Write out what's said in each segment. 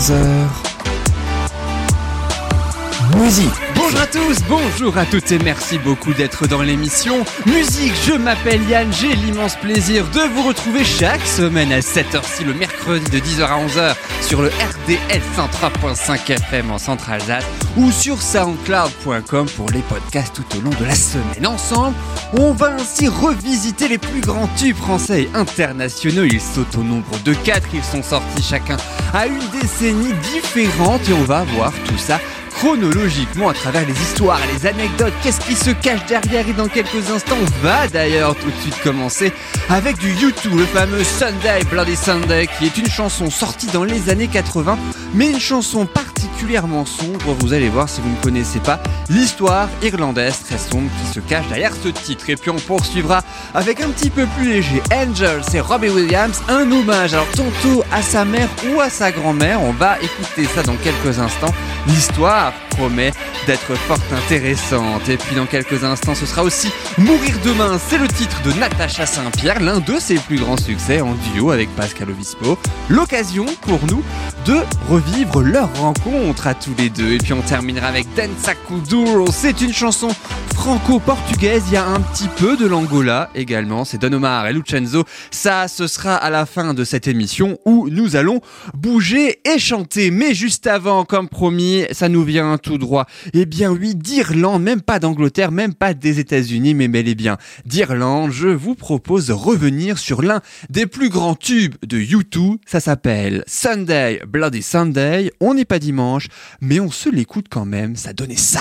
10h-11h Musique. Bonjour à tous, bonjour à toutes et merci beaucoup d'être dans l'émission. Musique. Je m'appelle Yann, j'ai l'immense plaisir de vous retrouver chaque semaine à 7h6 le mercredi de 10h à 11h sur le RDL 103.5 FM en Centre-Alsace ou sur soundcloud.com pour les podcasts tout au long de la semaine. Ensemble, on va ainsi revisiter les plus grands tubes français et internationaux. Ils sautent au nombre de 4, ils sont sortis chacun à une décennie différente et on va voir tout ça chronologiquement à travers les histoires, les anecdotes, qu'est-ce qui se cache derrière et dans quelques instants on va d'ailleurs tout de suite commencer avec du YouTube, le fameux Sunday Bloody Sunday qui est une chanson sortie dans les années 80 mais une chanson sombre, vous allez voir si vous ne connaissez pas l'histoire irlandaise très sombre qui se cache derrière ce titre. Et puis on poursuivra avec un petit peu plus léger. Angel, c'est Robbie Williams, un hommage. Alors tantôt à sa mère ou à sa grand-mère, on va écouter ça dans quelques instants, l'histoire promet d'être fort intéressante. Et puis dans quelques instants, ce sera aussi Mourir demain, c'est le titre de Natacha Saint-Pierre, l'un de ses plus grands succès en duo avec Pascal Obispo. L'occasion pour nous de revivre leur rencontre à tous les deux. Et puis on terminera avec Danza Kuduro, c'est une chanson franco-portugaise, il y a un petit peu de l'Angola également, c'est Don Omar et Lucenzo. Ça, ce sera à la fin de cette émission où nous allons bouger et chanter. Mais juste avant, comme promis, ça nous vient tout droit. Eh bien oui, d'Irlande, même pas d'Angleterre, même pas des États-Unis, mais bel et bien d'Irlande. Je vous propose de revenir sur l'un des plus grands tubes de U2. Ça s'appelle Sunday, Bloody Sunday. On n'est pas dimanche, mais on se l'écoute quand même. Ça donnait ça.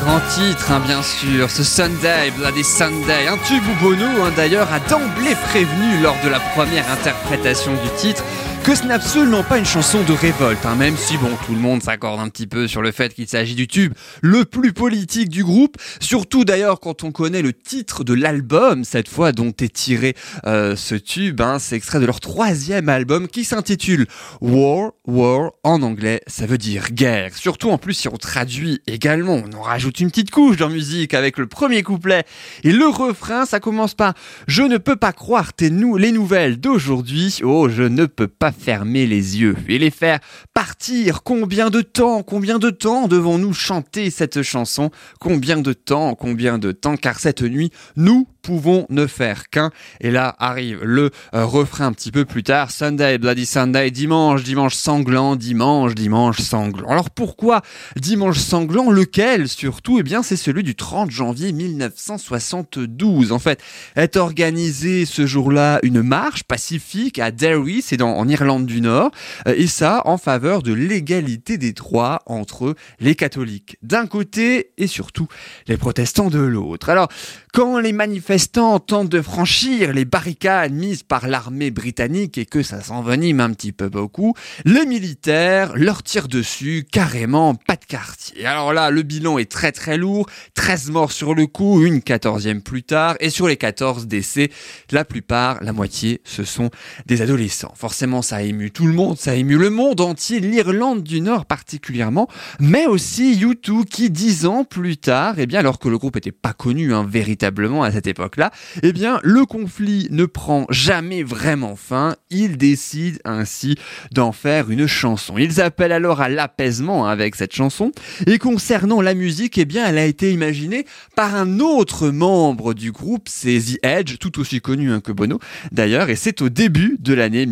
Grand titre, hein, bien sûr, ce Sunday, Bloody Sunday, un tube où Bono, hein, d'ailleurs, a d'emblée prévenu lors de la première interprétation du titre que ce n'est absolument pas une chanson de révolte, hein, même si bon, tout le monde s'accorde un petit peu sur le fait qu'il s'agit du tube le plus politique du groupe, surtout d'ailleurs quand on connaît le titre de l'album, cette fois dont est tiré euh, ce tube, hein, c'est extrait de leur troisième album qui s'intitule War, War, en anglais, ça veut dire guerre. Surtout en plus si on traduit également, on en rajoute une petite couche dans musique avec le premier couplet et le refrain, ça commence par Je ne peux pas croire tes les nouvelles d'aujourd'hui, oh je ne peux pas fermer les yeux et les faire partir. Combien de temps, combien de temps devons-nous chanter cette chanson? Combien de temps, combien de temps? Car cette nuit, nous pouvons ne faire qu'un. Et là arrive le euh, refrain un petit peu plus tard. Sunday, Bloody Sunday, dimanche, dimanche sanglant, dimanche, dimanche sanglant. Alors pourquoi dimanche sanglant? Lequel surtout? Eh bien c'est celui du 30 janvier 1972. En fait, est organisée ce jour-là une marche pacifique à Derry, c'est en Irlande du Nord, euh, et ça en faveur de l'égalité des droits entre les catholiques d'un côté et surtout les protestants de l'autre. Alors, quand les manifestants tentent de franchir les barricades mises par l'armée britannique et que ça s'envenime un petit peu beaucoup, les militaires leur tirent dessus carrément pas de quartier. Alors là, le bilan est très très lourd, 13 morts sur le coup, une quatorzième plus tard, et sur les 14 décès, la plupart, la moitié, ce sont des adolescents. Forcément, ça a ému tout le monde, ça a ému le monde entier, l'Irlande du Nord particulièrement, mais aussi U2 qui, dix ans plus tard, eh bien alors que le groupe n'était pas connu hein, véritablement à cette époque-là, eh bien, le conflit ne prend jamais vraiment fin. Ils décident ainsi d'en faire une chanson. Ils appellent alors à l'apaisement avec cette chanson. Et concernant la musique, eh bien, elle a été imaginée par un autre membre du groupe, c'est The Edge, tout aussi connu hein, que Bono d'ailleurs. Et c'est au début de l'année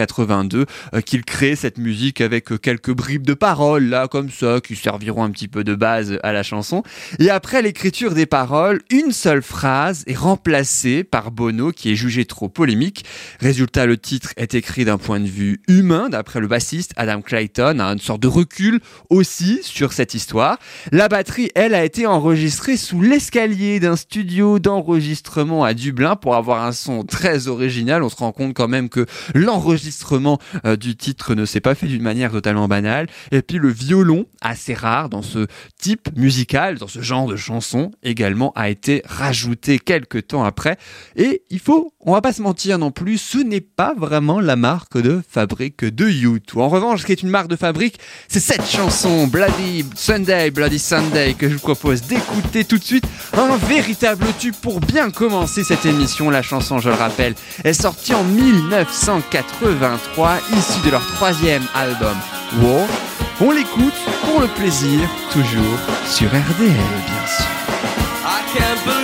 1982 euh, qu'il crée cette musique avec euh, quelques bribes de paroles là, comme ça, qui serviront un petit peu de base à la chanson. Et après l'écriture des paroles, une seule phrase est remplacée par Bono qui est jugé trop polémique. Résultat, le titre est écrit d'un point de vue humain, d'après le bassiste Adam Clayton, a une sorte de recul aussi sur cette histoire. La batterie, elle, a été enregistrée sous l'escalier d'un studio d'enregistrement à Dublin pour avoir un son très original. On se rend compte quand même que l'enregistrement euh, du titre ne s'est pas fait d'une manière totalement banale. Et puis le violon, assez rare dans ce type musical, dans ce genre de chanson, également a été rajouté quelques temps après. Et il faut, on va pas se mentir non plus, ce n'est pas vraiment la marque de fabrique de U2. En revanche, ce qui est une marque de fabrique, c'est cette chanson, Bloody Sunday, Bloody Sunday, que je vous propose d'écouter tout de suite. Un véritable tube pour bien commencer cette émission. La chanson, je le rappelle, est sortie en 1983, issue de leur troisième album, War. On l'écoute pour le plaisir, toujours sur RDL, bien sûr.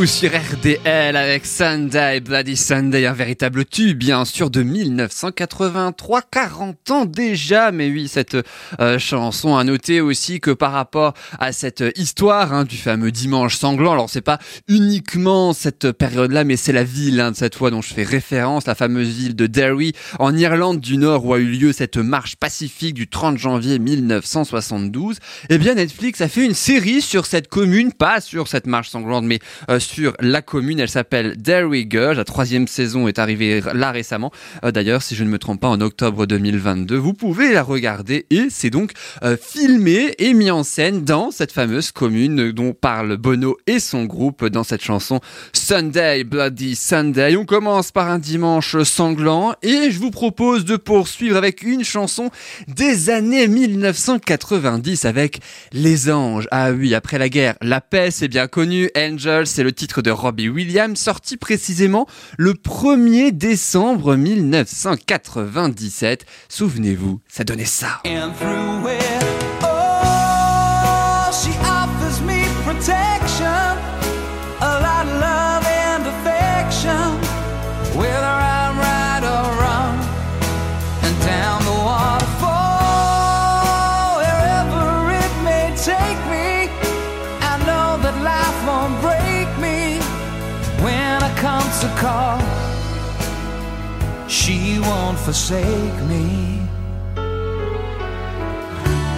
U2 sur RDL avec Sunday, Bloody Sunday, un véritable tube bien sûr de 1983, 40 ans déjà, mais oui cette euh, chanson a noté aussi que par rapport à cette histoire hein, du fameux dimanche sanglant, alors c'est pas uniquement cette période-là, mais c'est la ville hein, de cette fois dont je fais référence, la fameuse ville de Derry en Irlande du Nord où a eu lieu cette marche pacifique du 30 janvier 1972. Eh bien Netflix a fait une série sur cette commune, pas sur cette marche sanglante, mais euh, sur la commune. Elle s'appelle Derry Girl. La troisième saison est arrivée là récemment. Euh, D'ailleurs, si je ne me trompe pas, en octobre 2022, vous pouvez la regarder et c'est donc euh, filmé et mis en scène dans cette fameuse commune dont parle Bono et son groupe dans cette chanson Sunday, Bloody Sunday. On commence par un dimanche sanglant et je vous propose de poursuivre avec une chanson des années 1990 avec Les Anges. Ah oui, après la guerre, la paix, c'est bien connu. Angel, c'est le titre de Robbie Williams, sorti précisément le 1er décembre 1997. Souvenez-vous, ça donnait ça. Won't forsake me.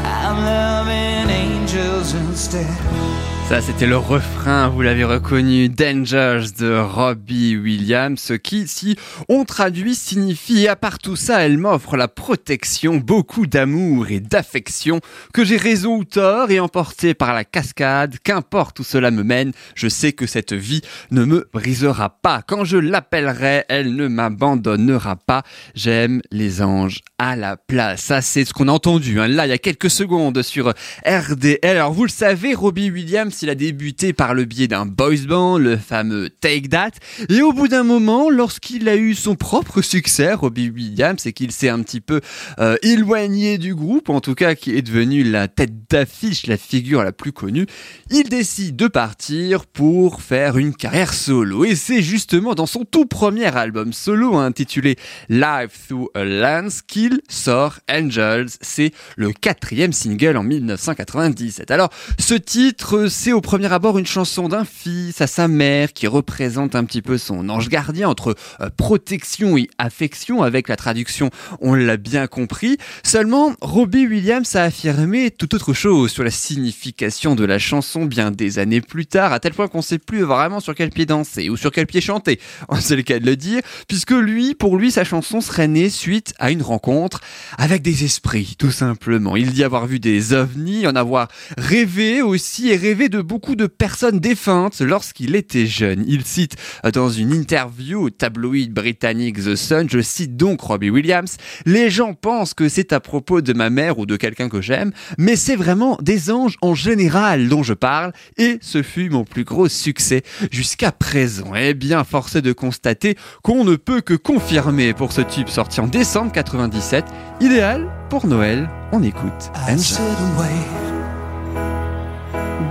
I'm loving angels instead. Ça, c'était le refrain, vous l'avez reconnu, Dangers de Robbie Williams, qui, si on traduit, signifie, à part tout ça, elle m'offre la protection, beaucoup d'amour et d'affection, que j'ai raison ou tort et emporté par la cascade, qu'importe où cela me mène, je sais que cette vie ne me brisera pas. Quand je l'appellerai, elle ne m'abandonnera pas. J'aime les anges à la place. Ça, c'est ce qu'on a entendu, hein, là, il y a quelques secondes sur RDL. Alors, vous le savez, Robbie Williams, il a débuté par le biais d'un boys band, le fameux Take That. Et au bout d'un moment, lorsqu'il a eu son propre succès, Robbie Williams, et qu'il s'est un petit peu euh, éloigné du groupe, en tout cas qui est devenu la tête d'affiche, la figure la plus connue, il décide de partir pour faire une carrière solo. Et c'est justement dans son tout premier album solo intitulé Live Through a Lens qu'il sort Angels. C'est le quatrième single en 1997. Alors, ce titre, c'est au premier abord une chanson d'un fils à sa mère qui représente un petit peu son ange gardien entre euh, protection et affection avec la traduction, on l'a bien compris. Seulement, Robbie Williams a affirmé tout autre chose sur la signification de la chanson bien des années plus tard, à tel point qu'on sait plus vraiment sur quel pied danser ou sur quel pied chanter. C'est le cas de le dire, puisque lui, pour lui, sa chanson serait née suite à une rencontre avec des esprits, tout simplement. Il dit avoir vu des ovnis, en avoir rêvé aussi et rêvé de beaucoup de personnes défuntes lorsqu'il était jeune. Il cite dans une interview au tabloïd britannique The Sun, je cite donc Robbie Williams, les gens pensent que c'est à propos de ma mère ou de quelqu'un que j'aime, mais c'est vraiment des anges en général dont je parle et ce fut mon plus gros succès jusqu'à présent. Eh bien, force est de constater qu'on ne peut que confirmer pour ce tube sorti en décembre 97, idéal pour Noël. On écoute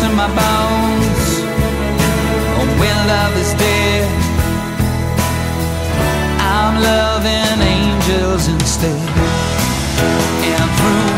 to my bones. When love is dead, I'm loving angels instead. And through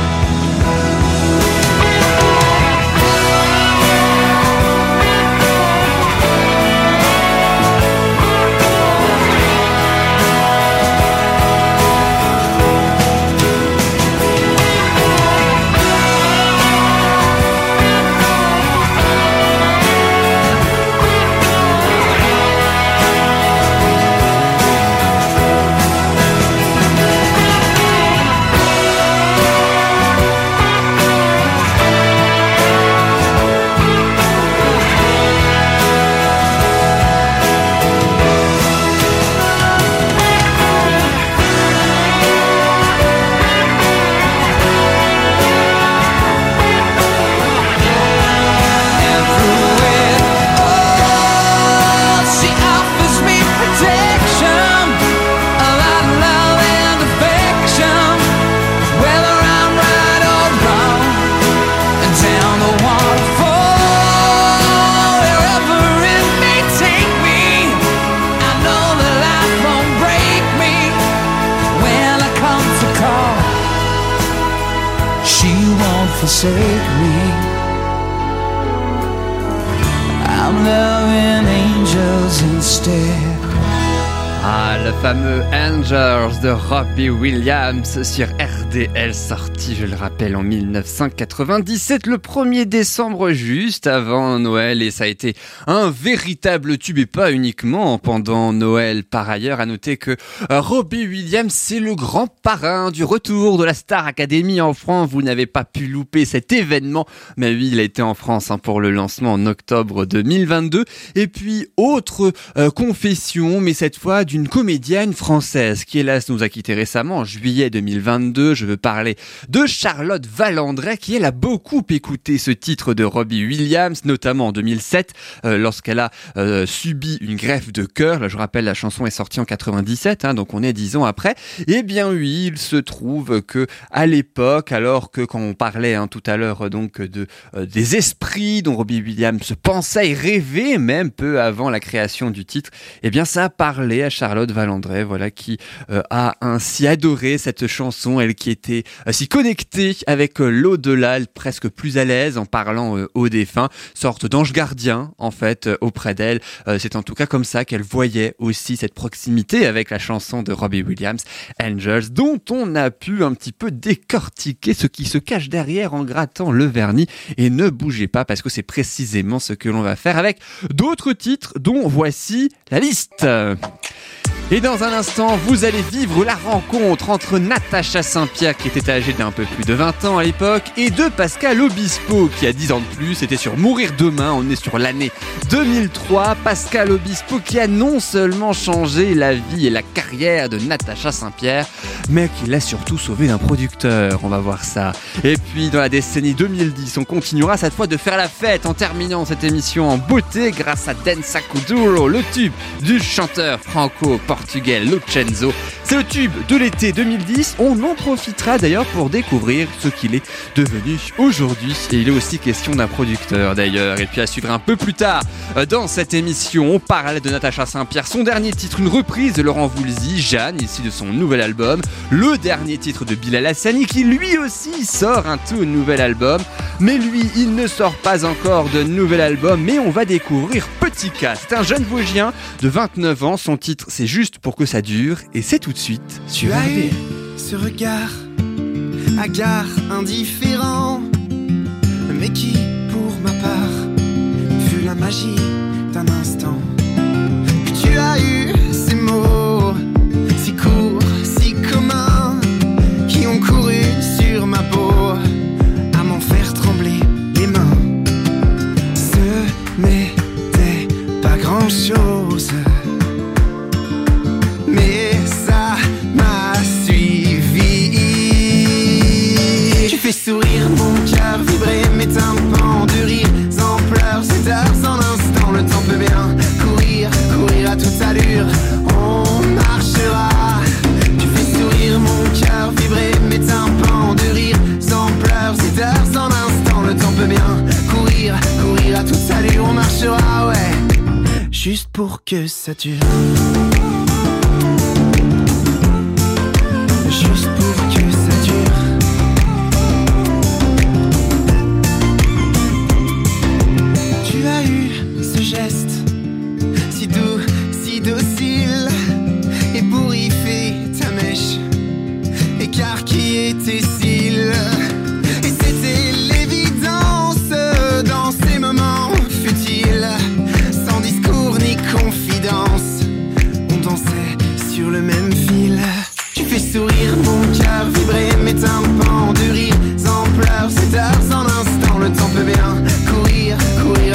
De Robbie Williams sur RDL, sorti, je le rappelle, en 1997, le 1er décembre, juste avant Noël, et ça a été un véritable tube, et pas uniquement pendant Noël. Par ailleurs, à noter que euh, Robbie Williams, c'est le grand parrain du retour de la Star Academy en France. Vous n'avez pas pu louper cet événement, mais oui, il a été en France hein, pour le lancement en octobre 2022. Et puis, autre euh, confession, mais cette fois d'une comédienne française qui hélas nous a quitté récemment en juillet 2022. Je veux parler de Charlotte Valandret qui elle a beaucoup écouté ce titre de Robbie Williams, notamment en 2007 euh, lorsqu'elle a euh, subi une greffe de cœur. Là, je rappelle, la chanson est sortie en 97, hein, donc on est dix ans après. Eh bien oui, il se trouve que à l'époque, alors que quand on parlait hein, tout à l'heure donc de euh, des esprits dont Robbie Williams pensait et rêvait même peu avant la création du titre, eh bien ça a parlé à Charlotte Valandret, voilà, qui euh, ainsi adoré cette chanson, elle qui était euh, si connectée avec euh, l'au-delà, presque plus à l'aise en parlant euh, aux défunts, sorte d'ange gardien en fait auprès d'elle. C'est en tout cas comme ça qu'elle voyait aussi cette proximité avec la chanson de Robbie Williams, Angels, dont on a pu un petit peu décortiquer ce qui se cache derrière en grattant le vernis. Et ne bougez pas parce que c'est précisément ce que l'on va faire avec d'autres titres dont voici la liste. Et dans un instant, vous allez vivre la rencontre entre Natacha Saint-Pierre, qui était âgée d'un peu plus de 20 ans à l'époque, et de Pascal Obispo, qui a 10 ans de plus. C'était sur Mourir demain. On est sur l'année 2003. Pascal Obispo qui a non seulement changé la vie et la carrière de Natacha Saint-Pierre, mais qui l'a surtout sauvé d'un producteur. On va voir ça. Et puis, dans la décennie 2010, on continuera cette fois de faire la fête en terminant cette émission en beauté grâce à Densa Kuduro, le tube du chanteur franco-portugais portugais Locenzo. C'est le tube de l'été 2010. On en profitera d'ailleurs pour découvrir ce qu'il est devenu aujourd'hui. Et il est aussi question d'un producteur d'ailleurs. Et puis à suivre un peu plus tard euh, dans cette émission, on parlait de Natacha Saint-Pierre. Son dernier titre, une reprise de Laurent Voulzy, Jeanne, ici de son nouvel album. Le dernier titre de Bilal Hassani qui lui aussi sort un tout nouvel album. Mais lui, il ne sort pas encore de nouvel album, mais on va découvrir Petit K. C'est un jeune Vosgien de 29 ans. Son titre, c'est juste pour que ça dure. Et c'est tout de suite sur Tu as eu RD. ce regard, hagard, indifférent, mais qui, pour ma part, fut la magie d'un instant. Tu as eu pour que ça dure.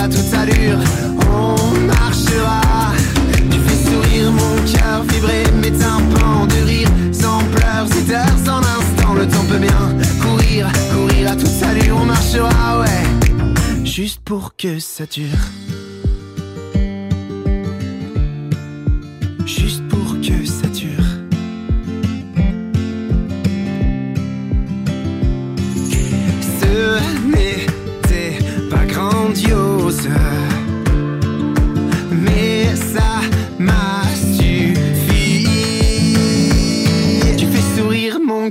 À toute allure. On marchera. Tu fais sourire mon cœur, vibrer mes tympans de rire, en pleurs, c'est heures en instant. Le temps peut bien courir, courir à toute allure. On marchera, ouais. Juste pour que ça dure.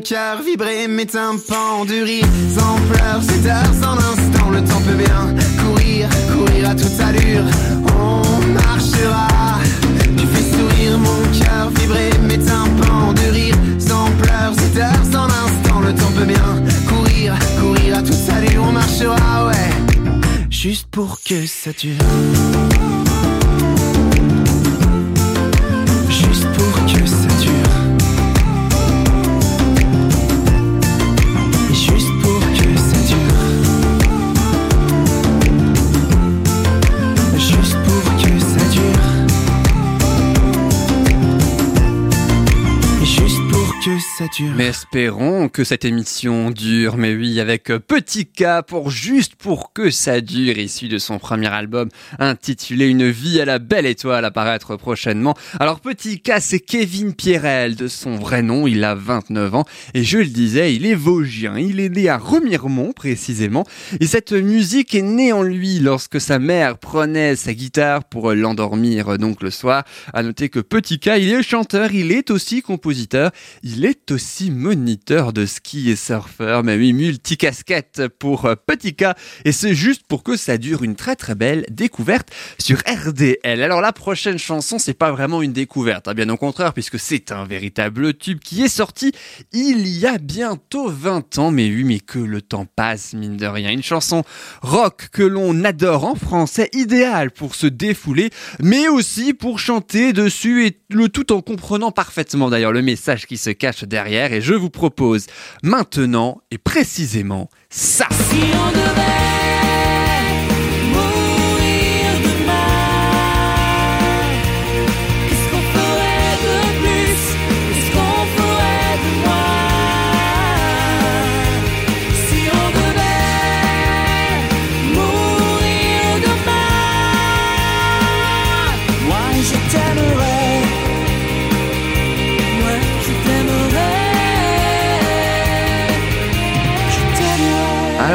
Cœur, vibrer mes tympans de rire, sans pleurs, c'est heures en instant. Le temps peut bien courir, courir à toute allure. On marchera. Tu fais sourire mon cœur, vibrer mes tympans de rire, sans pleurs, c'est heures en instant. Le temps peut bien courir, courir à toute allure. On marchera, ouais. Juste pour que ça dure. Mais espérons que cette émission dure. Mais oui, avec euh, Petit K pour juste pour que ça dure, issu de son premier album intitulé Une vie à la belle étoile à paraître prochainement. Alors Petit K, c'est Kevin Pierrel de son vrai nom. Il a 29 ans et je le disais, il est vosgien. Il est né à Remiremont précisément. Et cette musique est née en lui lorsque sa mère prenait sa guitare pour l'endormir euh, donc le soir. À noter que Petit K, il est chanteur, il est aussi compositeur, il est aussi moniteur de ski et surfeur, mais oui, multicasquette pour euh, Petit K. Et c'est juste pour que ça dure une très très belle découverte sur RDL. Alors la prochaine chanson, c'est pas vraiment une découverte, hein, bien au contraire, puisque c'est un véritable tube qui est sorti il y a bientôt 20 ans. Mais oui, mais que le temps passe, mine de rien. Une chanson rock que l'on adore en français, idéale pour se défouler, mais aussi pour chanter dessus et le tout en comprenant parfaitement d'ailleurs le message qui se cache derrière. Et je vous propose maintenant et précisément ça.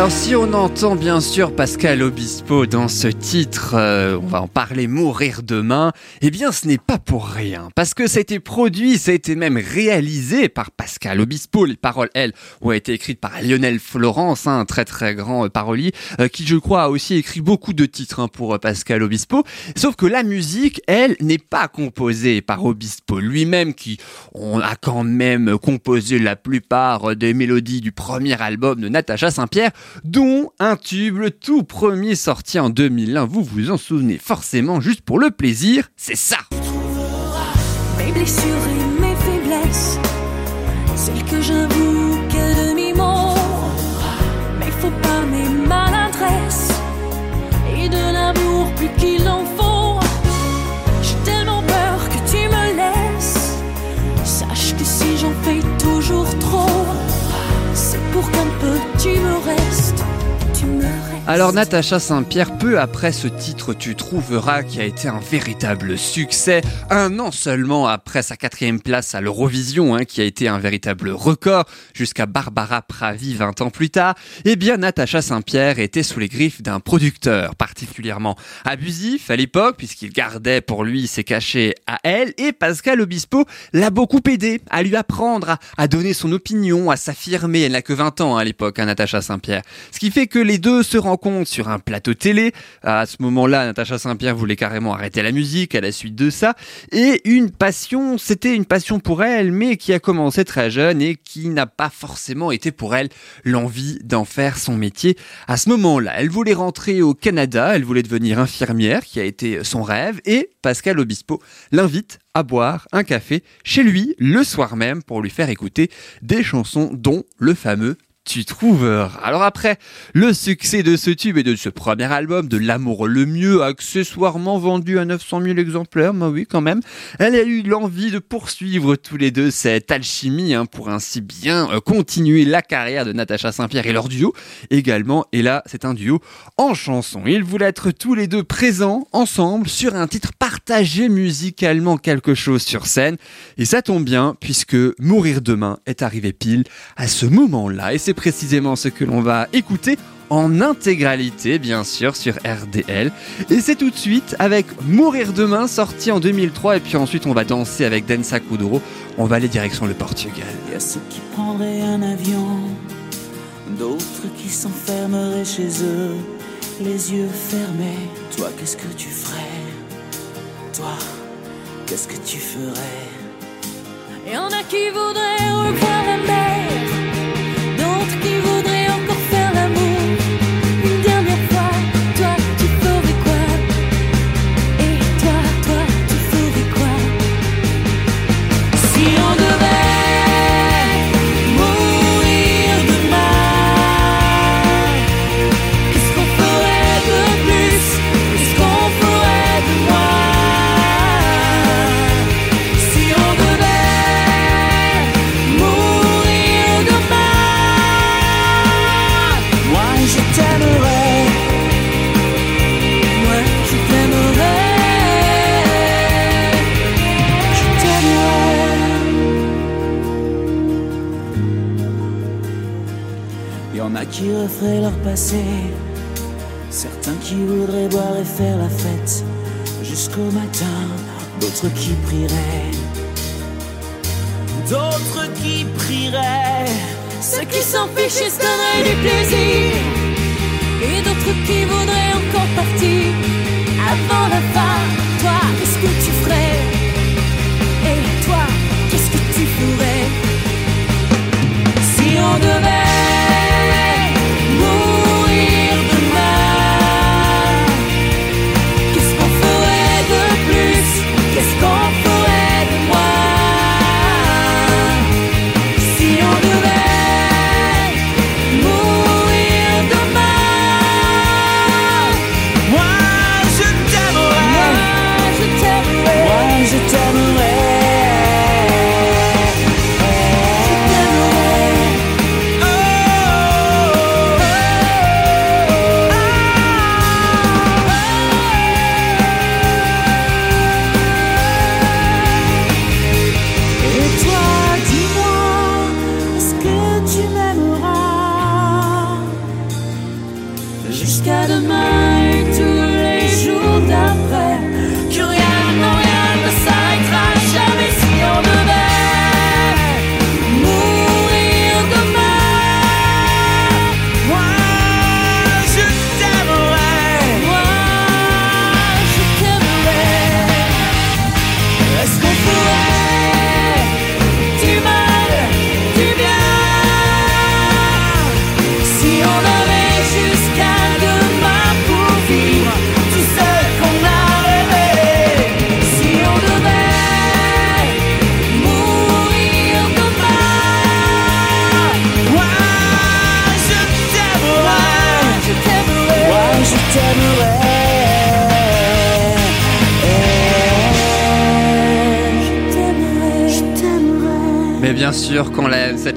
Alors si on entend bien sûr Pascal Obispo dans ce titre, euh, on va en parler mourir demain, eh bien ce n'est pas pour rien, parce que ça a été produit, ça a été même réalisé par Pascal Obispo, les paroles elles ont été écrites par Lionel Florence, hein, un très très grand euh, parolier, euh, qui je crois a aussi écrit beaucoup de titres hein, pour euh, Pascal Obispo, sauf que la musique, elle, n'est pas composée par Obispo lui-même, qui a quand même composé la plupart des mélodies du premier album de Natacha Saint-Pierre, dont un tube, le tout premier sorti en 2001. Vous vous en souvenez forcément, juste pour le plaisir, c'est ça. Mes blessures et mes faiblesses, celles que j'avoue qu'à demi-mot. Mais faut pas mes maladresses et de l'amour plus qu'il en faut. J'ai tellement peur que tu me laisses. Sache que si j'en fais toujours trop, pour qu'un peu tu me restes. Alors Natacha Saint-Pierre, peu après ce titre Tu trouveras qui a été un véritable succès, un an seulement après sa quatrième place à l'Eurovision, hein, qui a été un véritable record, jusqu'à Barbara Pravi 20 ans plus tard, eh bien Natacha Saint-Pierre était sous les griffes d'un producteur particulièrement abusif à l'époque, puisqu'il gardait pour lui ses cachets à elle, et Pascal Obispo l'a beaucoup aidé à lui apprendre, à, donner son opinion, à s'affirmer. Elle n'a que 20 ans hein, à l'époque, hein, Natacha Saint-Pierre. Ce qui fait que les deux se sur un plateau télé. À ce moment-là, Natacha Saint-Pierre voulait carrément arrêter la musique à la suite de ça. Et une passion, c'était une passion pour elle, mais qui a commencé très jeune et qui n'a pas forcément été pour elle l'envie d'en faire son métier. À ce moment-là, elle voulait rentrer au Canada, elle voulait devenir infirmière, qui a été son rêve, et Pascal Obispo l'invite à boire un café chez lui le soir même pour lui faire écouter des chansons dont le fameux tu trouveras. Alors après le succès de ce tube et de ce premier album, de L'amour le mieux, accessoirement vendu à 900 000 exemplaires, bah oui quand même, elle a eu l'envie de poursuivre tous les deux cette alchimie hein, pour ainsi bien euh, continuer la carrière de Natacha Saint-Pierre et leur duo également. Et là, c'est un duo en chanson. Ils voulaient être tous les deux présents ensemble sur un titre partagé musicalement quelque chose sur scène. Et ça tombe bien puisque Mourir demain est arrivé pile à ce moment-là. Et c'est précisément ce que l'on va écouter en intégralité, bien sûr, sur RDL. Et c'est tout de suite avec Mourir demain, sorti en 2003. Et puis ensuite, on va danser avec Densa Kuduro. On va aller direction le Portugal. Il y a ceux qui prendraient un avion, d'autres qui s'enfermeraient chez eux, les yeux fermés. Toi, qu'est-ce que tu ferais? Toi, qu'est-ce que tu ferais? Y en a qui voudraient revoir la mer, d'autres qui prieraient, d'autres qui prieraient. ceux qui s'en fichent et se donneraient du plaisir, et d'autres qui voudraient encore partir avant la fin. Toi, qu'est-ce que tu ferais? Et toi, qu'est-ce que tu ferais? Si on devait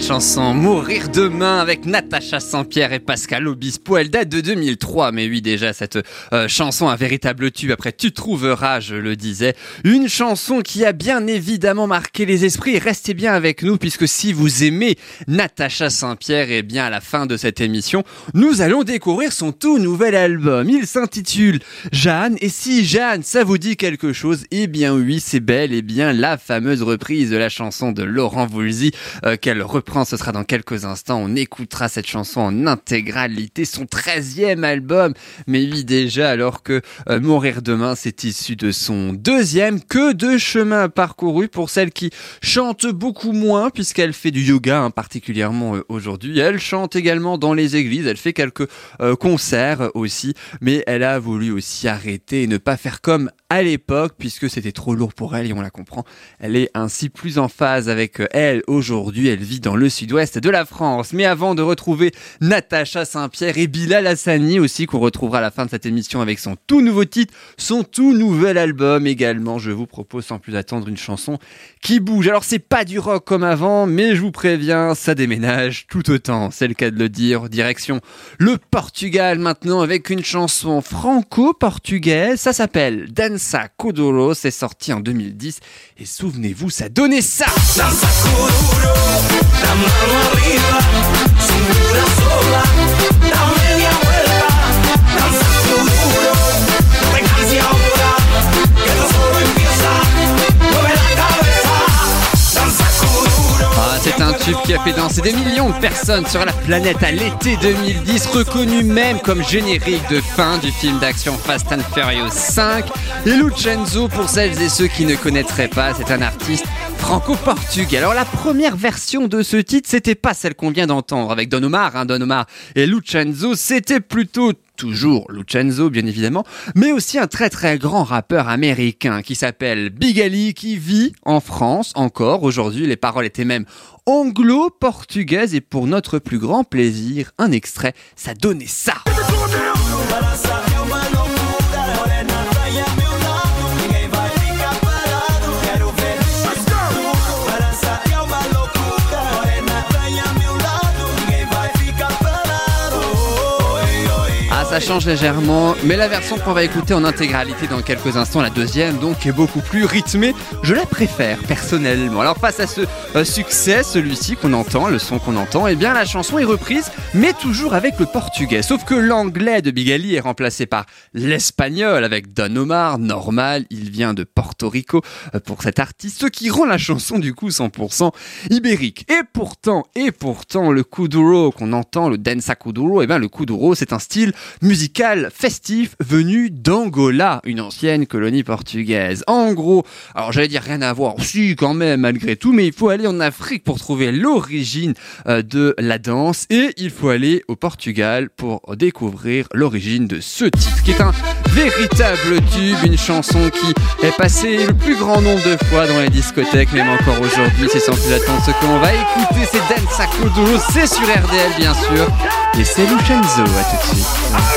chanson Mourir demain avec Natacha Saint-Pierre et Pascal Obispo. Elle date de 2003, mais oui déjà cette euh, chanson un véritable tube. Après tu trouveras, je le disais, une chanson qui a bien évidemment marqué les esprits. Restez bien avec nous puisque si vous aimez Natacha Saint-Pierre, et bien à la fin de cette émission, nous allons découvrir son tout nouvel album. Il s'intitule Jeanne. Et si Jeanne, ça vous dit quelque chose, eh bien oui, c'est bel et bien la fameuse reprise de la chanson de Laurent Voulzy euh, qu'elle reprend. Ce sera dans quelques instants. On écoutera cette chanson en intégralité, son 13e album. Mais oui, déjà, alors que euh, Mourir demain, c'est issu de son deuxième. Que de chemin parcouru pour celle qui chante beaucoup moins puisqu'elle fait du yoga hein, particulièrement euh, aujourd'hui. Elle chante également dans les églises. Elle fait quelques euh, concerts aussi. Mais elle a voulu aussi arrêter et ne pas faire comme à l'époque puisque c'était trop lourd pour elle et on la comprend. Elle est ainsi plus en phase avec elle aujourd'hui. Elle vit dans le sud-ouest de la France. Mais avant de retrouver Natacha Saint-Pierre et Bilal Hassani aussi qu'on retrouvera à la fin de cette émission avec son tout nouveau titre, son tout nouvel album également, je vous propose sans plus attendre une chanson qui bouge. Alors c'est pas du rock comme avant, mais je vous préviens, ça déménage tout autant, c'est le cas de le dire. Direction le Portugal maintenant avec une chanson franco-portugaise, ça s'appelle Dança Kuduro, c'est sorti en 2010 et souvenez-vous, ça donnait ça. Mano arriba, cintura sola, c'est un tube qui a fait danser des millions de personnes sur la planète à l'été 2010, reconnu même comme générique de fin du film d'action Fast and Furious 5. Et Lucenzo, pour celles et ceux qui ne connaîtraient pas, c'est un artiste franco-portugais. Alors la première version de ce titre, c'était pas celle qu'on vient d'entendre avec Don Omar, hein, Don Omar et Lucenzo, c'était plutôt toujours Lucenzo bien évidemment, mais aussi un très très grand rappeur américain qui s'appelle Big Ali, qui vit en France encore aujourd'hui. Les paroles étaient même anglo-portugaises et pour notre plus grand plaisir, un extrait, ça donnait ça. Ça change légèrement, mais la version qu'on va écouter en intégralité dans quelques instants, la deuxième, donc, est beaucoup plus rythmée. Je la préfère personnellement. Alors, face à ce euh, succès, celui-ci qu'on entend, le son qu'on entend, eh bien, la chanson est reprise, mais toujours avec le portugais. Sauf que l'anglais de Bigali est remplacé par l'espagnol avec Don Omar. Normal, il vient de Porto Rico euh, pour cet artiste, ce qui rend la chanson du coup 100% ibérique. Et pourtant, et pourtant, le kuduro qu'on entend, le danza kuduro, eh bien, le kuduro, c'est un style musical festif venu d'Angola, une ancienne colonie portugaise. En gros, alors j'allais dire rien à voir, si quand même malgré tout, mais il faut aller en Afrique pour trouver l'origine euh, de la danse et il faut aller au Portugal pour découvrir l'origine de ce titre qui est un véritable tube, une chanson qui est passée le plus grand nombre de fois dans les discothèques, même encore aujourd'hui, c'est sans plus attendre ce qu'on va écouter, c'est Danza Kuduro, c'est sur RDL bien sûr, et c'est Lucenzo, à tout de suite.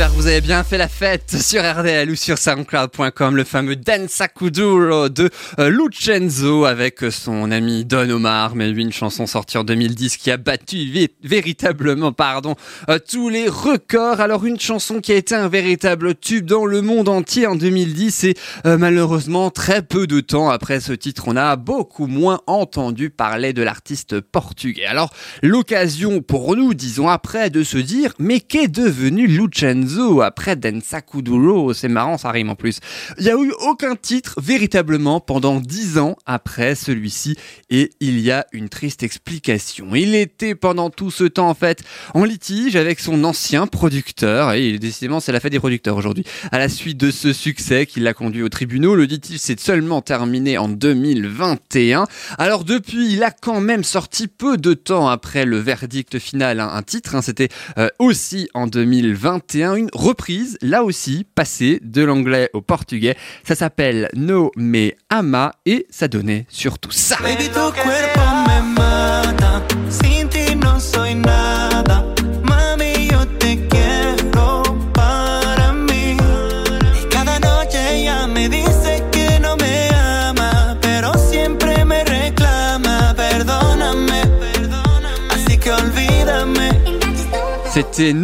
Avez bien fait la fête sur RDL ou sur soundcloud.com, le fameux Danza Kuduro de euh, Lucenzo avec son ami Don Omar, mais lui une chanson sortie en 2010 qui a battu vé- véritablement pardon, euh, tous les records. Alors une chanson qui a été un véritable tube dans le monde entier en 2010 et euh, malheureusement très peu de temps après ce titre, on a beaucoup moins entendu parler de l'artiste portugais. Alors l'occasion pour nous, disons après, de se dire mais qu'est devenu Lucenzo? Après Danza Kuduro C'est marrant, ça rime en plus. Il n'y a eu aucun titre véritablement pendant dix ans après celui-ci et il y a une triste explication. Il était pendant tout ce temps en fait en litige avec son ancien producteur et décidément c'est la fête des producteurs aujourd'hui. À la suite de ce succès qui l'a conduit au tribunal, le litige s'est seulement terminé en 2021. Alors depuis, il a quand même sorti peu de temps après le verdict final un, un titre. hein. C'était euh, aussi en 2021 une reprise, là aussi passée de l'anglais au portugais. Ça s'appelle No Me Ama et ça donnait surtout ça. C'était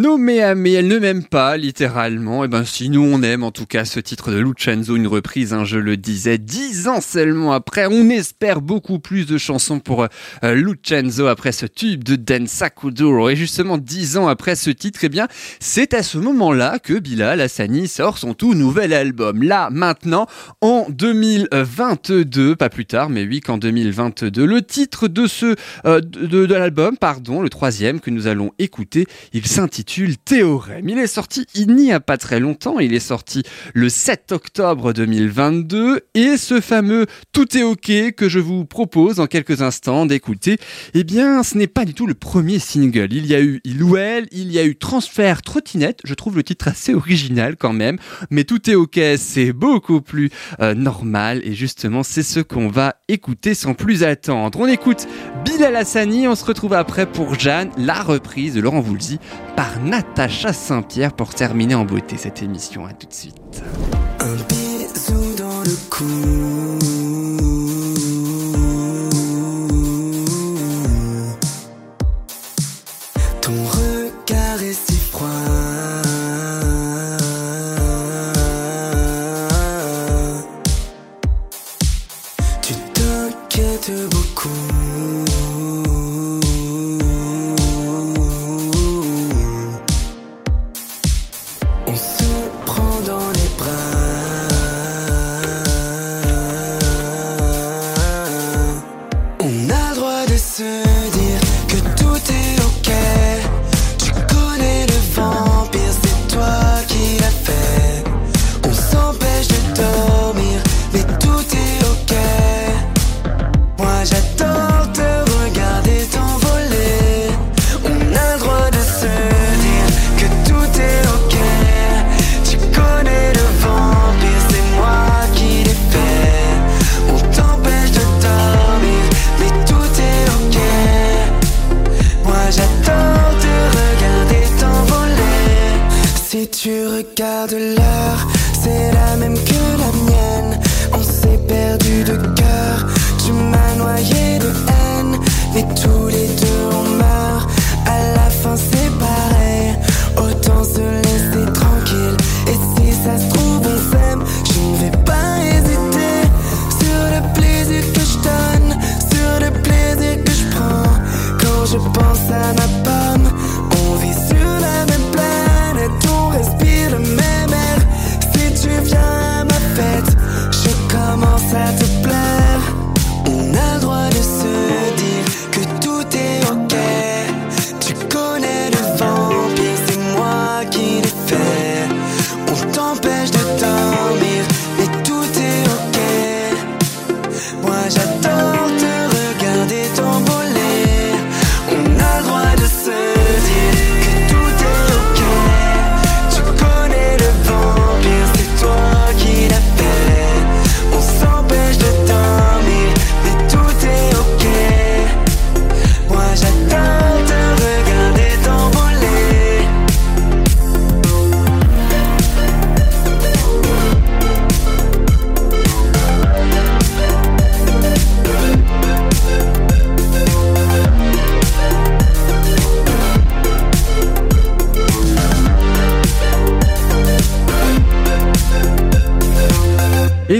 à mais elle ne m'aime pas, littéralement. Et ben si nous on aime en tout cas ce titre de Lucenzo, une reprise, hein, je le disais, dix ans seulement après, on espère beaucoup plus de chansons pour euh, Lucenzo après ce tube de Danza Kuduro. Et justement dix ans après ce titre, eh bien c'est à ce moment-là que Bilal Hassani sort son tout nouvel album. Là, maintenant, en 2022, pas plus tard, mais oui qu'en 2022. Le titre de ce euh, de, de- de l'album, pardon, le troisième que nous allons écouter, il s'intitule Théorème. Il est sorti il n'y a pas très longtemps, il est sorti le 7 octobre 2022 et ce fameux Tout est ok que je vous propose dans quelques instants d'écouter, eh bien ce n'est pas du tout le premier single. Il y a eu Il ou Elle, il y a eu Transfert Trottinette, je trouve le titre assez original quand même, mais Tout est ok c'est beaucoup plus euh, normal. Et justement c'est ce qu'on va écouter sans plus attendre. On écoute Bilal Hassani, on se retrouve après pour Jeanne, la reprise de Laurent Voulzy par Natacha Saint-Pierre pour terminer en beauté cette émission. À tout de suite.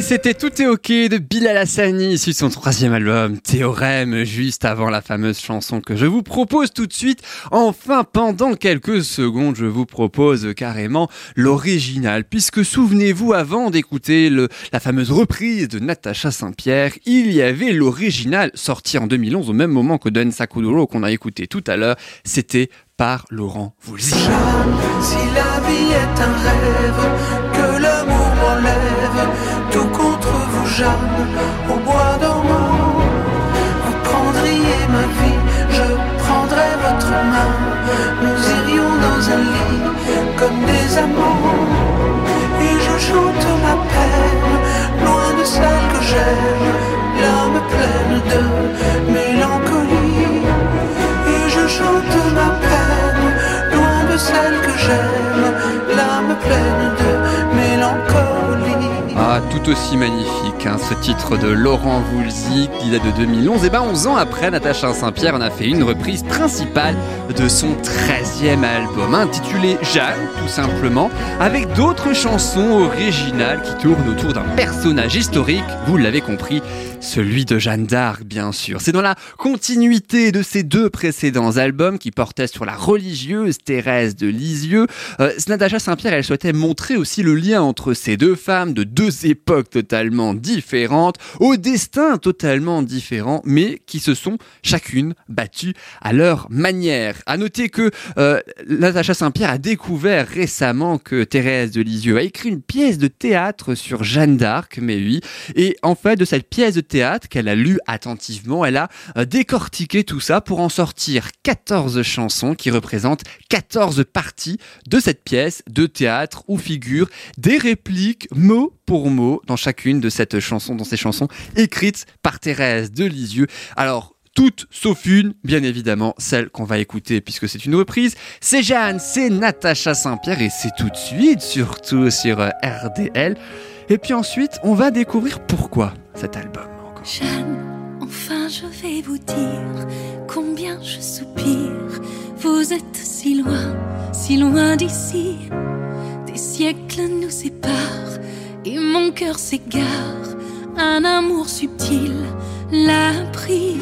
C'était Tout est ok de Bilal Hassani sur son troisième album Théorème, juste avant la fameuse chanson que je vous propose tout de suite. Enfin, pendant quelques secondes, je vous propose carrément l'original, puisque souvenez-vous, avant d'écouter la fameuse reprise de Natacha Saint-Pierre, il y avait l'original sorti en 2011 au même moment que Don Sakuduro qu'on a écouté tout à l'heure. C'était par Laurent Voulzy. Si la vie est un rêve, que l'amour m'enlève, Jeanne, au bois dormant. Vous prendriez ma vie, je prendrais votre main. Nous irions dans un lit comme des amants. Et je chante ma peine, loin de celle que j'aime, l'âme pleine de mélancolie. Et je chante ma peine, loin de celle que j'aime, l'âme pleine de tout aussi magnifique, hein, ce titre de Laurent Voulzy qui date de 2011. Et ben 11 ans après, Natacha Saint-Pierre en a fait une reprise principale de son 13e album, intitulé Jeanne, tout simplement, avec d'autres chansons originales qui tournent autour d'un personnage historique, vous l'avez compris, celui de Jeanne d'Arc, bien sûr. C'est dans la continuité de ces deux précédents albums qui portaient sur la religieuse Thérèse de Lisieux. Euh, Natacha Saint-Pierre, elle souhaitait montrer aussi le lien entre ces deux femmes de deux époques totalement différentes, au destin totalement différent, mais qui se sont chacune battues à leur manière. À noter que euh, Natacha Saint-Pierre a découvert récemment que Thérèse de Lisieux a écrit une pièce de théâtre sur Jeanne d'Arc, mais oui, et en fait de cette pièce de théâtre qu'elle a lue attentivement, elle a euh, décortiqué tout ça pour en sortir 14 chansons qui représentent 14 parties de cette pièce de théâtre où figurent des répliques mot pour mot dans chacune de cette chanson, dans ces chansons écrites par Thérèse de Lisieux. Alors, toutes sauf une, bien évidemment, celle qu'on va écouter puisque c'est une reprise. C'est Jeanne, c'est Natacha Saint-Pierre et c'est tout de suite, surtout sur RDL. Et puis ensuite, on va découvrir pourquoi cet album. Jeanne, enfin je vais vous dire combien je soupire. Vous êtes si loin, si loin d'ici. Des siècles nous séparent et mon cœur s'égare. Un amour subtil l'a pris.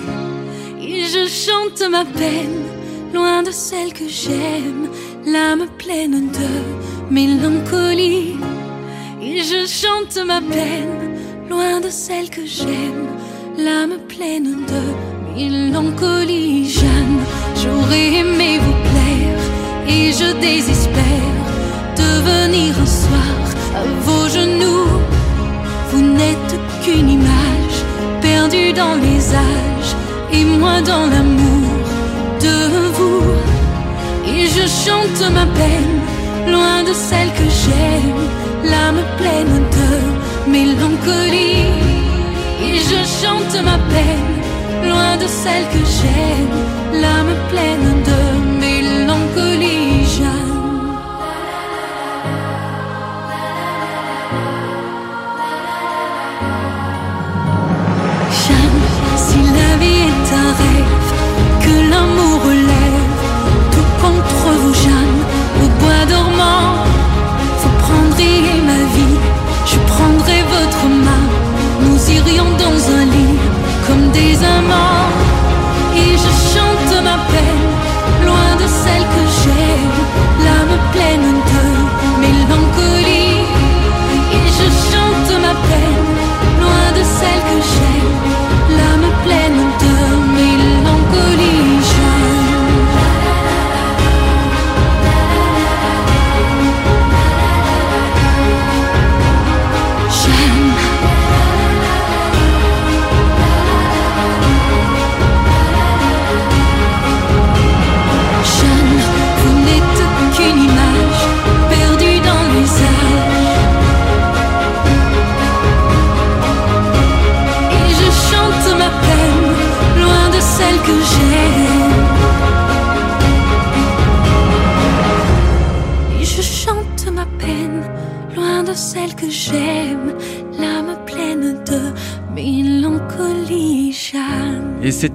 Et je chante ma peine, loin de celle que j'aime. L'âme pleine de mélancolie. Et je chante ma peine, loin de celle que j'aime, l'âme pleine de mélancolie. Jeanne, j'aurais aimé vous plaire, et je désespère de venir un soir vos genoux. Vous n'êtes qu'une image perdue dans les âges, et moi dans l'amour de vous. Et je chante ma peine, loin de celle que j'aime, l'âme pleine de mélancolie. Et je chante ma peine, loin de celle que j'aime, l'âme pleine de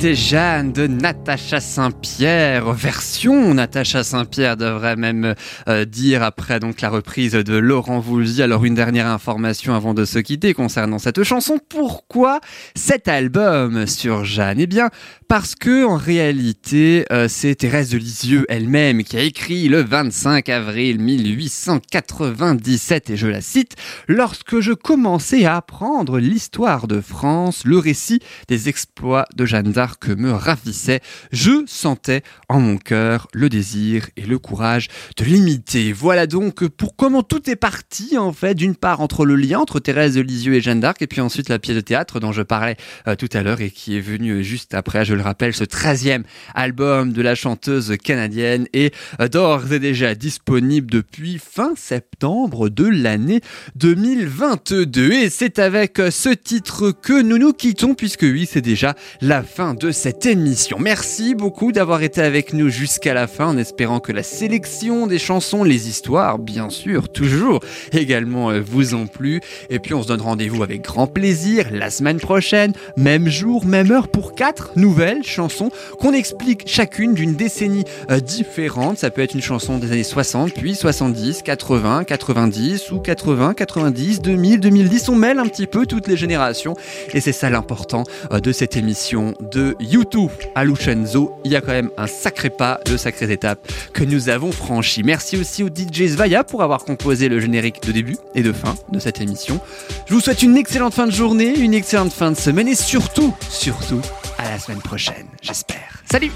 c'était Jeanne de Natacha Saint-Pierre, version Natacha Saint-Pierre devrait même euh, dire après donc la reprise de Laurent Voulzy. Alors une dernière information avant de se quitter concernant cette chanson. Pourquoi cet album sur Jeanne? Eh bien parce que en réalité euh, c'est Thérèse de Lisieux elle-même qui a écrit le 25 avril 1897 et je la cite lorsque je commençais à apprendre l'histoire de France, le récit des exploits de Jeanne d'Arc me ravissait. Je sentais en mon cœur le désir et le courage de l'imiter. Voilà donc pour comment tout est parti en fait. D'une part entre le lien entre Thérèse de Lisieux et Jeanne d'Arc et puis ensuite la pièce de théâtre dont je parlais euh, tout à l'heure et qui est venue juste après, je le rappelle, ce 13e album de la chanteuse canadienne est euh, d'ores et déjà disponible depuis fin septembre de l'année 2022. Et c'est avec euh, ce titre que nous nous quittons puisque oui, c'est déjà la fin de cette émission. Merci beaucoup d'avoir été avec nous jusqu'à la fin en espérant que la sélection des chansons, les histoires, bien sûr, toujours également euh, vous ont plu. Et puis on se donne rendez-vous avec grand plaisir la semaine prochaine, même jour, même heure pour quatre nouvelles chansons qu'on explique chacune d'une décennie euh, différente. Ça peut être une chanson des années 60, puis 70, 80, 90 ou 80, 90, 2000, 2010. On mêle un petit peu toutes les générations et c'est ça l'important euh, de cette émission de YouTube à Lucenzo. Il y a quand même un sacré pas, de sacrées étapes que nous avons franchies. Merci aussi au DJ Svaya pour avoir composé le générique de début et de fin de cette émission. Je vous souhaite une excellente fin de journée, une excellente fin de semaine et surtout, surtout, à la semaine prochaine, j'espère. Salut